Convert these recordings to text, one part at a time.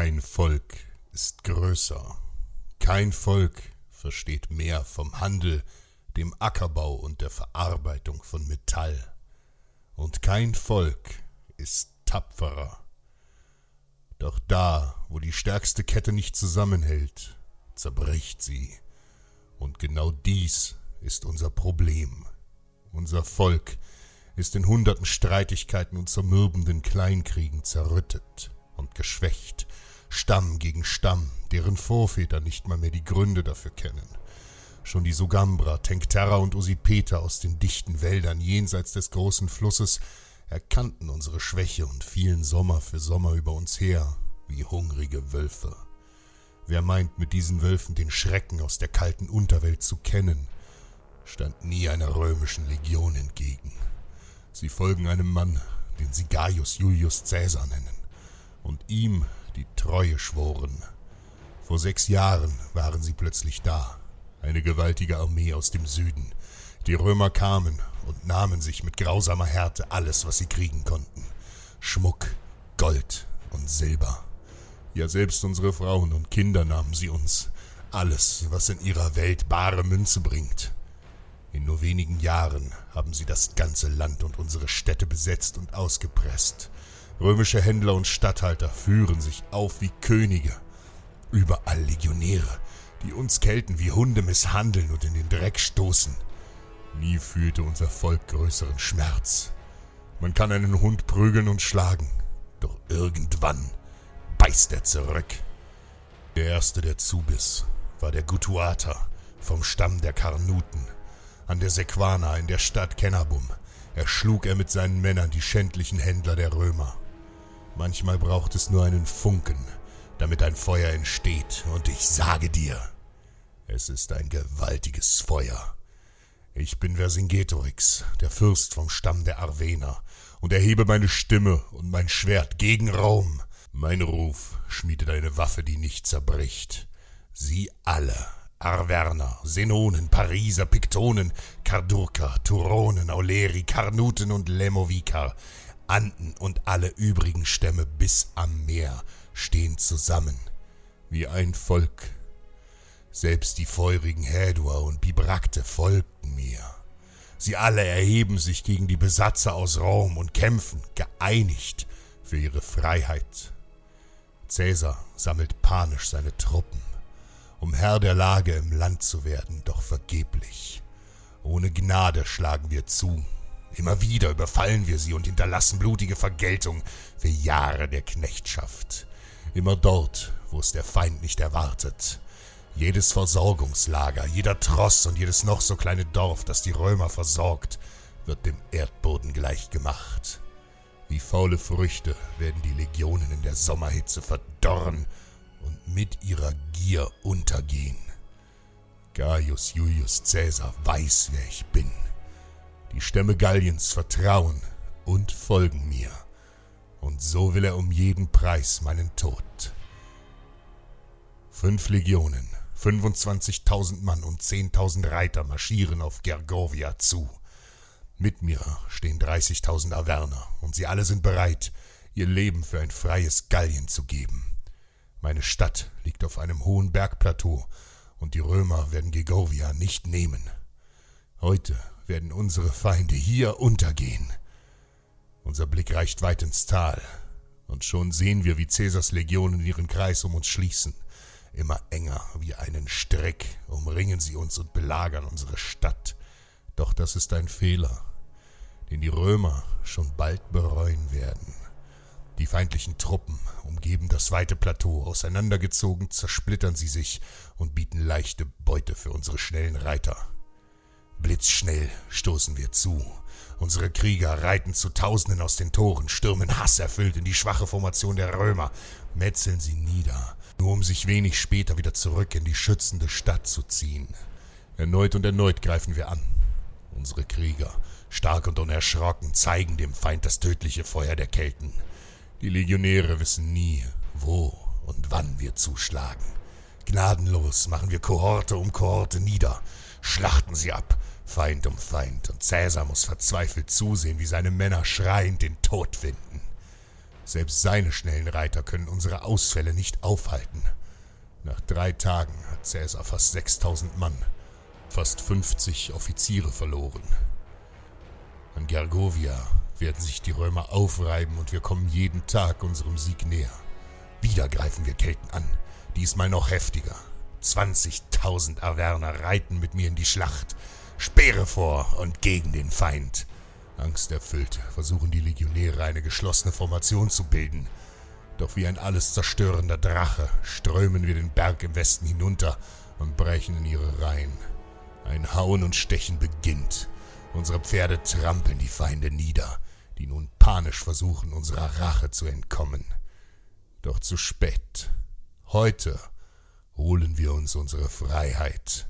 Kein Volk ist größer, kein Volk versteht mehr vom Handel, dem Ackerbau und der Verarbeitung von Metall. Und kein Volk ist tapferer. Doch da, wo die stärkste Kette nicht zusammenhält, zerbricht sie. Und genau dies ist unser Problem. Unser Volk ist in hunderten Streitigkeiten und zermürbenden Kleinkriegen zerrüttet und geschwächt, Stamm gegen Stamm, deren Vorväter nicht mal mehr die Gründe dafür kennen. Schon die Sugambra, Tenkterra und Usipeta aus den dichten Wäldern jenseits des großen Flusses erkannten unsere Schwäche und fielen Sommer für Sommer über uns her, wie hungrige Wölfe. Wer meint, mit diesen Wölfen den Schrecken aus der kalten Unterwelt zu kennen, stand nie einer römischen Legion entgegen. Sie folgen einem Mann, den sie Gaius Julius Caesar nennen, und ihm die Treue schworen. Vor sechs Jahren waren sie plötzlich da, eine gewaltige Armee aus dem Süden. Die Römer kamen und nahmen sich mit grausamer Härte alles, was sie kriegen konnten. Schmuck, Gold und Silber. Ja, selbst unsere Frauen und Kinder nahmen sie uns. Alles, was in ihrer Welt bare Münze bringt. In nur wenigen Jahren haben sie das ganze Land und unsere Städte besetzt und ausgepresst. Römische Händler und Statthalter führen sich auf wie Könige. Überall Legionäre, die uns Kelten wie Hunde misshandeln und in den Dreck stoßen. Nie fühlte unser Volk größeren Schmerz. Man kann einen Hund prügeln und schlagen, doch irgendwann beißt er zurück. Der erste, der zubiss, war der Gutuata vom Stamm der Karnuten. An der Sequana in der Stadt Kennabum erschlug er mit seinen Männern die schändlichen Händler der Römer. Manchmal braucht es nur einen Funken, damit ein Feuer entsteht, und ich sage dir, es ist ein gewaltiges Feuer. Ich bin Vercingetorix, der Fürst vom Stamm der Arvener, und erhebe meine Stimme und mein Schwert gegen Rom. Mein Ruf schmiedet eine Waffe, die nicht zerbricht. Sie alle, Arverner, Senonen, Pariser, Piktonen, Kardurker, Turonen, Auleri, Karnuten und Lemovikar, Anden und alle übrigen Stämme bis am Meer stehen zusammen, wie ein Volk. Selbst die feurigen Häduer und Bibrakte folgten mir. Sie alle erheben sich gegen die Besatzer aus Rom und kämpfen, geeinigt, für ihre Freiheit. Cäsar sammelt panisch seine Truppen, um Herr der Lage im Land zu werden, doch vergeblich. Ohne Gnade schlagen wir zu, Immer wieder überfallen wir sie und hinterlassen blutige Vergeltung für Jahre der Knechtschaft. Immer dort, wo es der Feind nicht erwartet. Jedes Versorgungslager, jeder Tross und jedes noch so kleine Dorf, das die Römer versorgt, wird dem Erdboden gleichgemacht. Wie faule Früchte werden die Legionen in der Sommerhitze verdorren und mit ihrer Gier untergehen. Gaius Julius Caesar weiß, wer ich bin. Die Stämme Galliens vertrauen und folgen mir. Und so will er um jeden Preis meinen Tod. Fünf Legionen, 25.000 Mann und 10.000 Reiter marschieren auf Gergovia zu. Mit mir stehen 30.000 Averner und sie alle sind bereit, ihr Leben für ein freies Gallien zu geben. Meine Stadt liegt auf einem hohen Bergplateau und die Römer werden Gergovia nicht nehmen. Heute werden unsere Feinde hier untergehen. Unser Blick reicht weit ins Tal, und schon sehen wir, wie Cäsars Legionen ihren Kreis um uns schließen. Immer enger wie einen Strick umringen sie uns und belagern unsere Stadt. Doch das ist ein Fehler, den die Römer schon bald bereuen werden. Die feindlichen Truppen umgeben das weite Plateau, auseinandergezogen zersplittern sie sich und bieten leichte Beute für unsere schnellen Reiter. Blitzschnell stoßen wir zu. Unsere Krieger reiten zu Tausenden aus den Toren, stürmen hasserfüllt in die schwache Formation der Römer, metzeln sie nieder, nur um sich wenig später wieder zurück in die schützende Stadt zu ziehen. Erneut und erneut greifen wir an. Unsere Krieger, stark und unerschrocken, zeigen dem Feind das tödliche Feuer der Kelten. Die Legionäre wissen nie, wo und wann wir zuschlagen. Gnadenlos machen wir Kohorte um Kohorte nieder, schlachten sie ab, Feind um Feind, und Cäsar muss verzweifelt zusehen, wie seine Männer schreiend den Tod finden. Selbst seine schnellen Reiter können unsere Ausfälle nicht aufhalten. Nach drei Tagen hat Cäsar fast 6000 Mann, fast 50 Offiziere verloren. An Gergovia werden sich die Römer aufreiben und wir kommen jeden Tag unserem Sieg näher. Wieder greifen wir Kelten an, diesmal noch heftiger. 20.000 Averner reiten mit mir in die Schlacht, Speere vor und gegen den Feind. Angsterfüllt versuchen die Legionäre eine geschlossene Formation zu bilden. Doch wie ein alles zerstörender Drache strömen wir den Berg im Westen hinunter und brechen in ihre Reihen. Ein Hauen und Stechen beginnt. Unsere Pferde trampeln die Feinde nieder, die nun panisch versuchen, unserer Rache zu entkommen. Doch zu spät. Heute holen wir uns unsere Freiheit.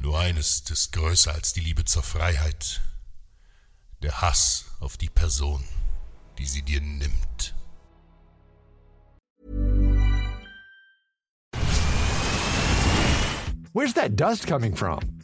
Nur eines ist größer als die Liebe zur Freiheit. Der Hass auf die Person, die sie dir nimmt. Where's that dust coming from?